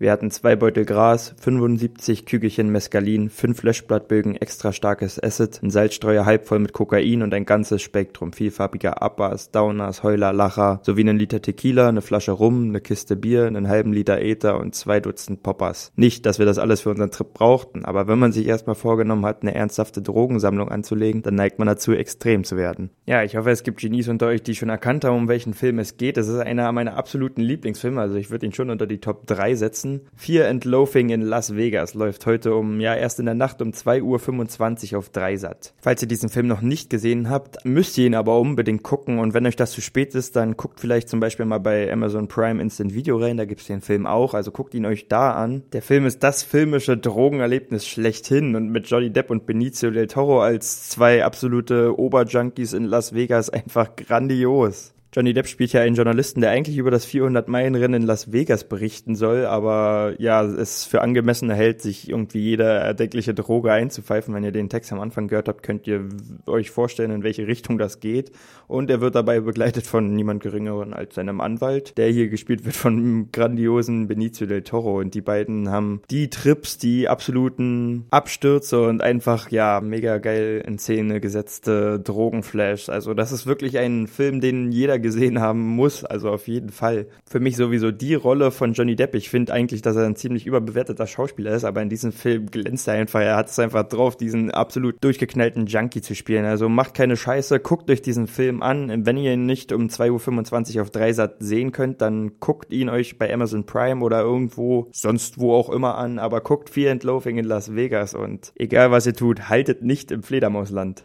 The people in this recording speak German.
Wir hatten zwei Beutel Gras, 75 Kügelchen Mescalin, fünf Löschblattbögen extra starkes Acid, ein Salzstreuer halb voll mit Kokain und ein ganzes Spektrum vielfarbiger Uppers, Downers, Heuler, Lacher, sowie einen Liter Tequila, eine Flasche Rum, eine Kiste Bier, einen halben Liter Ether und zwei Dutzend Poppers. Nicht, dass wir das alles für unseren Trip brauchten, aber wenn man sich erstmal vorgenommen hat, eine ernsthafte Drogensammlung anzulegen, dann neigt man dazu, extrem zu werden. Ja, ich hoffe, es gibt Genies unter euch, die schon erkannt haben, um welchen Film es geht. Das ist einer meiner absoluten Lieblingsfilme, also ich würde ihn schon unter die Top 3 setzen setzen. Fear and Loafing in Las Vegas läuft heute um, ja, erst in der Nacht um 2.25 Uhr auf Dreisat. Falls ihr diesen Film noch nicht gesehen habt, müsst ihr ihn aber unbedingt gucken und wenn euch das zu spät ist, dann guckt vielleicht zum Beispiel mal bei Amazon Prime Instant Video rein, da gibt's den Film auch, also guckt ihn euch da an. Der Film ist das filmische Drogenerlebnis schlechthin und mit Johnny Depp und Benicio del Toro als zwei absolute Oberjunkies in Las Vegas einfach grandios. Johnny Depp spielt ja einen Journalisten, der eigentlich über das 400-Meilen-Rennen in Las Vegas berichten soll, aber ja, es für angemessen hält, sich irgendwie jede erdenkliche Droge einzupfeifen. Wenn ihr den Text am Anfang gehört habt, könnt ihr euch vorstellen, in welche Richtung das geht. Und er wird dabei begleitet von niemand Geringeren als seinem Anwalt, der hier gespielt wird von grandiosen Benicio del Toro. Und die beiden haben die Trips, die absoluten Abstürze und einfach, ja, mega geil in Szene gesetzte Drogenflash. Also das ist wirklich ein Film, den jeder gesehen haben muss, also auf jeden Fall. Für mich sowieso die Rolle von Johnny Depp. Ich finde eigentlich, dass er ein ziemlich überbewerteter Schauspieler ist, aber in diesem Film glänzt er einfach. Er hat es einfach drauf, diesen absolut durchgeknallten Junkie zu spielen. Also macht keine Scheiße, guckt euch diesen Film an. Wenn ihr ihn nicht um 2.25 Uhr auf Dreisat sehen könnt, dann guckt ihn euch bei Amazon Prime oder irgendwo, sonst wo auch immer an, aber guckt Fear and Loafing in Las Vegas und egal was ihr tut, haltet nicht im Fledermausland.